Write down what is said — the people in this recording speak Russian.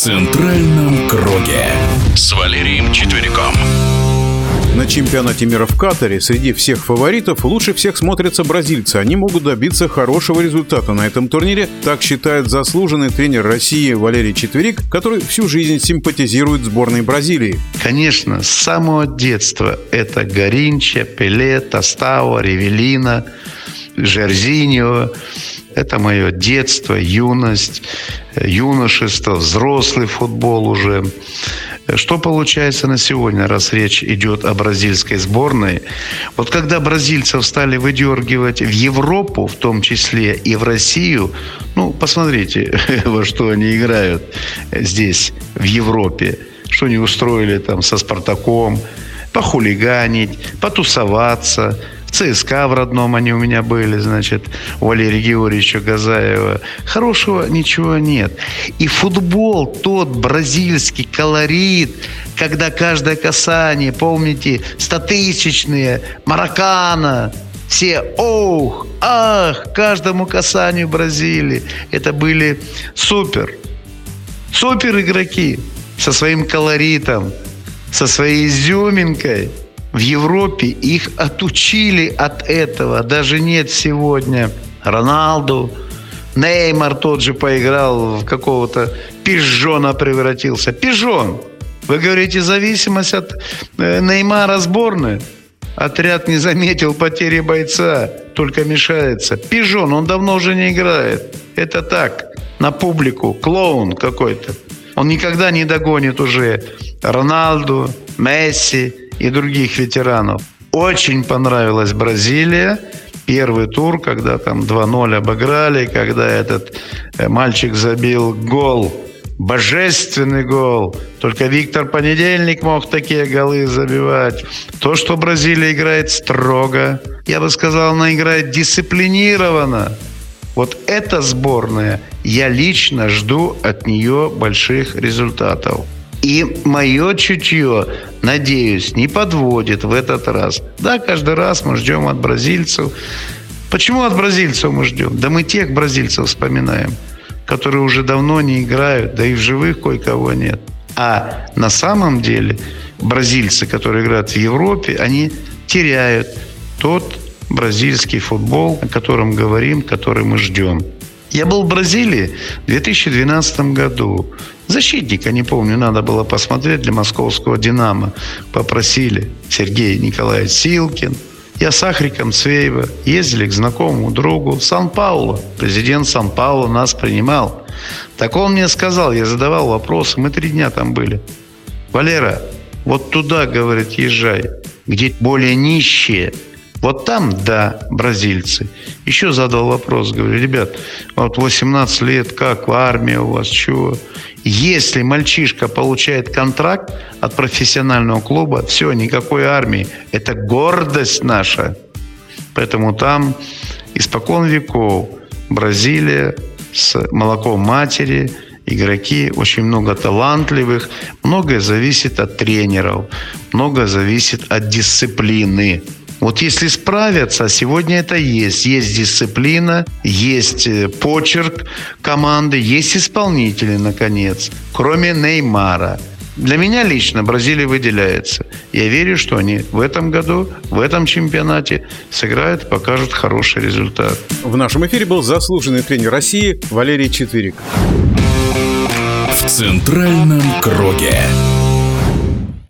центральном круге с Валерием Четвериком. На чемпионате мира в Катаре среди всех фаворитов лучше всех смотрятся бразильцы. Они могут добиться хорошего результата на этом турнире, так считает заслуженный тренер России Валерий Четверик, который всю жизнь симпатизирует сборной Бразилии. Конечно, с самого детства это Гаринча, Пеле, Тостао, Ревелина, Жерзиньо. Это мое детство, юность, юношество, взрослый футбол уже. Что получается на сегодня, раз речь идет о бразильской сборной? Вот когда бразильцев стали выдергивать в Европу, в том числе и в Россию, ну, посмотрите, во что они играют здесь, в Европе. Что они устроили там со «Спартаком», похулиганить, потусоваться – ЦСКА в родном они у меня были, значит, у Валерия Георгиевича Газаева. Хорошего ничего нет. И футбол, тот бразильский колорит, когда каждое касание, помните, стотысячные, маракана, все ох, ах, каждому касанию Бразилии. Это были супер, супер игроки со своим колоритом, со своей изюминкой – в Европе их отучили от этого. Даже нет сегодня Роналду, Неймар тот же поиграл в какого-то пижона превратился. Пижон! Вы говорите, зависимость от э, Неймара сборной? Отряд не заметил потери бойца, только мешается. Пижон, он давно уже не играет. Это так, на публику, клоун какой-то. Он никогда не догонит уже Роналду, Месси, и других ветеранов. Очень понравилась Бразилия. Первый тур, когда там 2-0 обыграли, когда этот э, мальчик забил гол, божественный гол. Только Виктор Понедельник мог такие голы забивать. То, что Бразилия играет строго, я бы сказал, она играет дисциплинированно. Вот эта сборная, я лично жду от нее больших результатов. И мое чутье, надеюсь, не подводит в этот раз. Да, каждый раз мы ждем от бразильцев. Почему от бразильцев мы ждем? Да мы тех бразильцев вспоминаем, которые уже давно не играют, да и в живых кое-кого нет. А на самом деле бразильцы, которые играют в Европе, они теряют тот бразильский футбол, о котором говорим, который мы ждем. Я был в Бразилии в 2012 году. Защитника, не помню, надо было посмотреть для московского «Динамо». Попросили Сергей Николаевич Силкин. Я с Ахриком Цвеева ездили к знакомому другу в Сан-Пауло. Президент Сан-Пауло нас принимал. Так он мне сказал, я задавал вопросы, мы три дня там были. Валера, вот туда, говорит, езжай, где более нищие – вот там, да, бразильцы. Еще задал вопрос, говорю, ребят, вот 18 лет, как, армия у вас, чего? Если мальчишка получает контракт от профессионального клуба, все, никакой армии. Это гордость наша. Поэтому там испокон веков Бразилия с молоком матери, игроки, очень много талантливых. Многое зависит от тренеров, многое зависит от дисциплины. Вот если справятся, сегодня это есть. Есть дисциплина, есть э, почерк команды, есть исполнители, наконец. Кроме Неймара. Для меня лично Бразилия выделяется. Я верю, что они в этом году, в этом чемпионате сыграют, покажут хороший результат. В нашем эфире был заслуженный тренер России Валерий Четверик. В центральном круге.